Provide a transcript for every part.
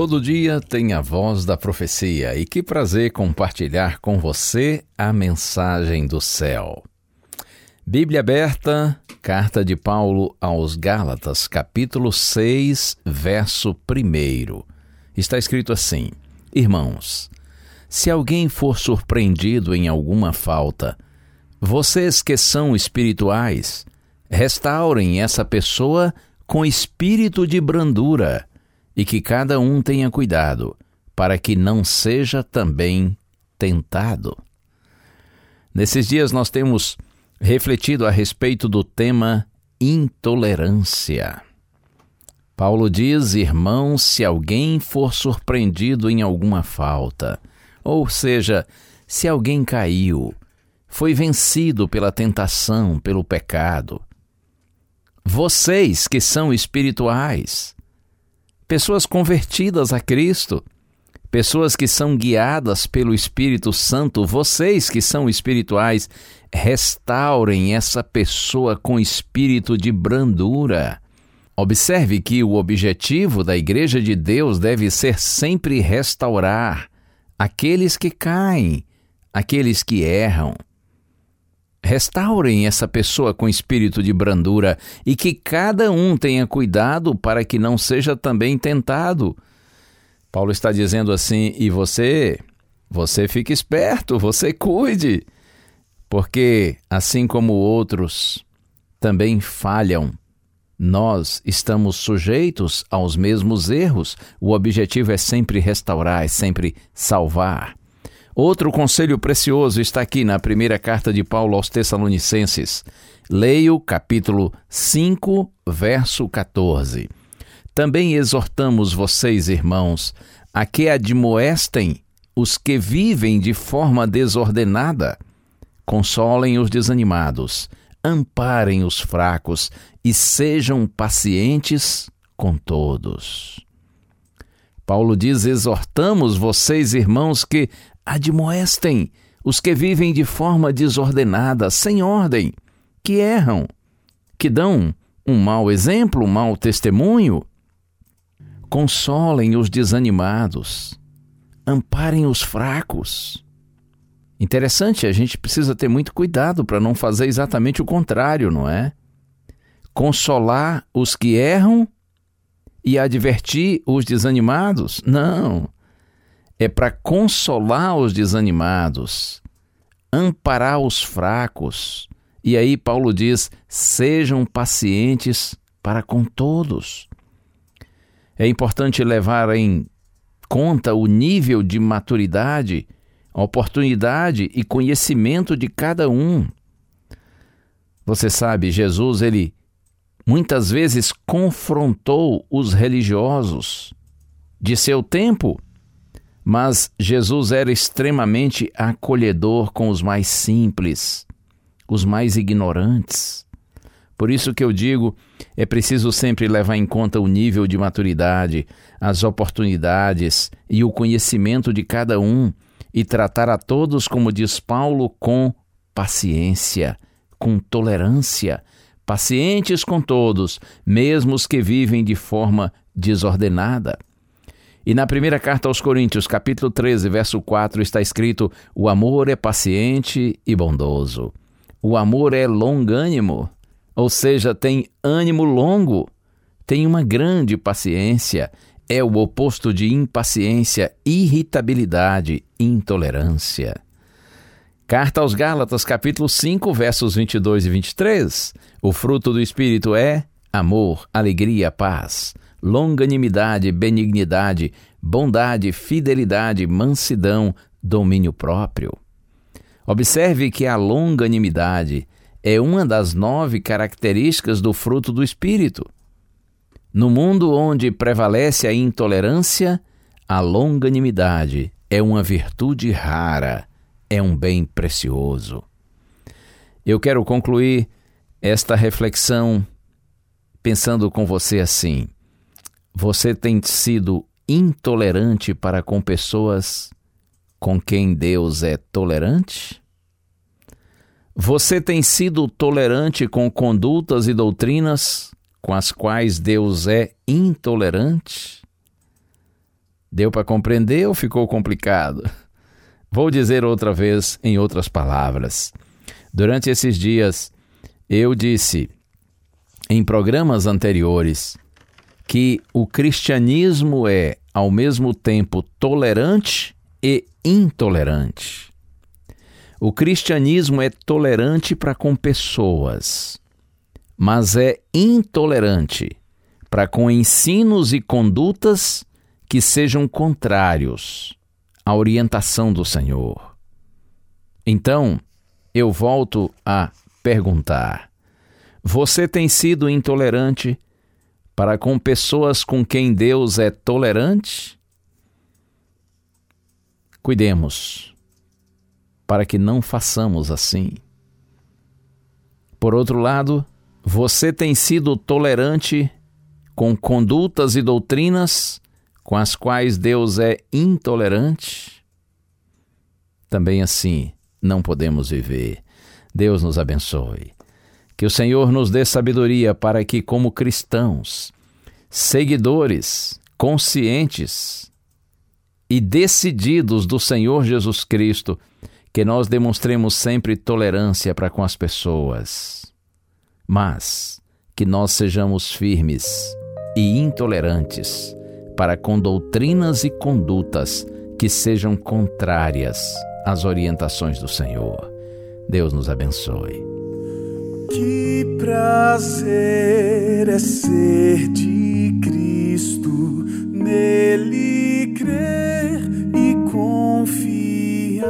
Todo dia tem a voz da profecia e que prazer compartilhar com você a mensagem do céu. Bíblia aberta, carta de Paulo aos Gálatas, capítulo 6, verso 1. Está escrito assim: Irmãos, se alguém for surpreendido em alguma falta, vocês que são espirituais, restaurem essa pessoa com espírito de brandura e que cada um tenha cuidado, para que não seja também tentado. Nesses dias nós temos refletido a respeito do tema intolerância. Paulo diz: irmãos, se alguém for surpreendido em alguma falta, ou seja, se alguém caiu, foi vencido pela tentação, pelo pecado, vocês que são espirituais, pessoas convertidas a Cristo, pessoas que são guiadas pelo Espírito Santo, vocês que são espirituais, restaurem essa pessoa com espírito de brandura. Observe que o objetivo da Igreja de Deus deve ser sempre restaurar aqueles que caem, aqueles que erram. Restaurem essa pessoa com espírito de brandura e que cada um tenha cuidado para que não seja também tentado. Paulo está dizendo assim: e você, você fique esperto, você cuide, porque assim como outros também falham, nós estamos sujeitos aos mesmos erros. O objetivo é sempre restaurar, é sempre salvar. Outro conselho precioso está aqui na primeira carta de Paulo aos Tessalonicenses. Leio capítulo 5, verso 14. Também exortamos vocês, irmãos, a que admoestem os que vivem de forma desordenada, consolem os desanimados, amparem os fracos e sejam pacientes com todos. Paulo diz: exortamos vocês, irmãos, que admoestem os que vivem de forma desordenada, sem ordem, que erram, que dão um mau exemplo, um mau testemunho. Consolem os desanimados, amparem os fracos. Interessante, a gente precisa ter muito cuidado para não fazer exatamente o contrário, não é? Consolar os que erram e advertir os desanimados? Não é para consolar os desanimados, amparar os fracos. E aí Paulo diz: sejam pacientes para com todos. É importante levar em conta o nível de maturidade, oportunidade e conhecimento de cada um. Você sabe, Jesus, ele muitas vezes confrontou os religiosos de seu tempo mas Jesus era extremamente acolhedor com os mais simples, os mais ignorantes. Por isso que eu digo, é preciso sempre levar em conta o nível de maturidade, as oportunidades e o conhecimento de cada um e tratar a todos, como diz Paulo, com paciência, com tolerância, pacientes com todos, mesmo os que vivem de forma desordenada. E na primeira carta aos Coríntios, capítulo 13, verso 4, está escrito: O amor é paciente e bondoso. O amor é longânimo, ou seja, tem ânimo longo, tem uma grande paciência, é o oposto de impaciência, irritabilidade, intolerância. Carta aos Gálatas, capítulo 5, versos 22 e 23. O fruto do Espírito é amor, alegria, paz longanimidade, benignidade, bondade, fidelidade, mansidão, domínio próprio. Observe que a longanimidade é uma das nove características do fruto do Espírito. No mundo onde prevalece a intolerância, a longanimidade é uma virtude rara, é um bem precioso. Eu quero concluir esta reflexão pensando com você assim: você tem sido intolerante para com pessoas com quem Deus é tolerante? Você tem sido tolerante com condutas e doutrinas com as quais Deus é intolerante? Deu para compreender ou ficou complicado? Vou dizer outra vez em outras palavras. Durante esses dias, eu disse em programas anteriores que o cristianismo é, ao mesmo tempo, tolerante e intolerante. O cristianismo é tolerante para com pessoas, mas é intolerante para com ensinos e condutas que sejam contrários à orientação do Senhor. Então, eu volto a perguntar: você tem sido intolerante para com pessoas com quem Deus é tolerante? Cuidemos para que não façamos assim. Por outro lado, você tem sido tolerante com condutas e doutrinas com as quais Deus é intolerante? Também assim não podemos viver. Deus nos abençoe. Que o Senhor nos dê sabedoria para que, como cristãos, seguidores, conscientes e decididos do Senhor Jesus Cristo, que nós demonstremos sempre tolerância para com as pessoas, mas que nós sejamos firmes e intolerantes para com doutrinas e condutas que sejam contrárias às orientações do Senhor. Deus nos abençoe. Que prazer é ser de Cristo, nele crer e confiar.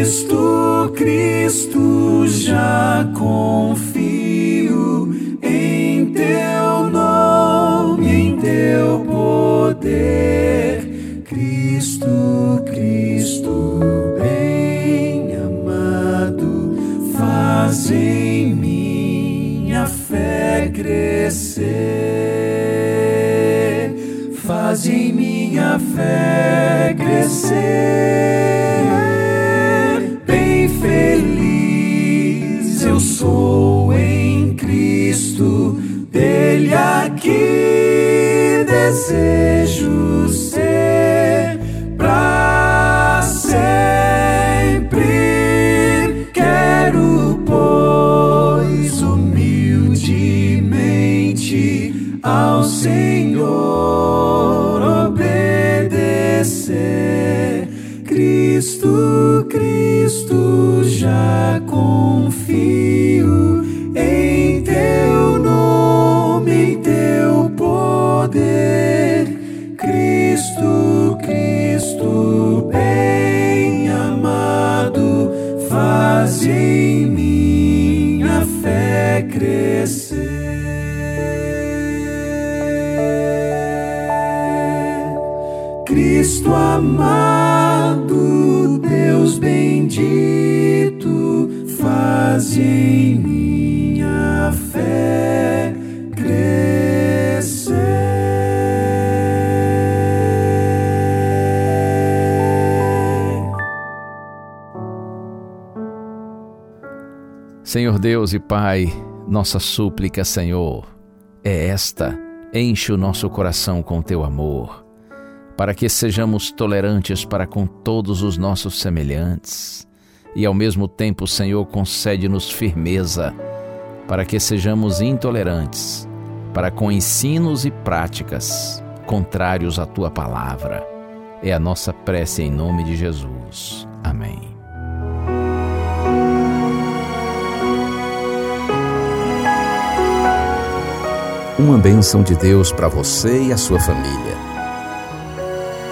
Cristo, Cristo, já confio crescer. Cristo, Cristo, já confio em teu nome, em teu poder. Cristo, Cristo, bem amado, faz em minha fé crescer. Cristo amado, Deus bendito, faz em minha fé crescer. Senhor Deus e Pai, nossa súplica, Senhor, é esta: enche o nosso coração com teu amor, para que sejamos tolerantes para com todos os nossos semelhantes, e ao mesmo tempo, Senhor, concede-nos firmeza, para que sejamos intolerantes para com ensinos e práticas contrários à tua palavra. É a nossa prece em nome de Jesus. Amém. uma bênção de Deus para você e a sua família.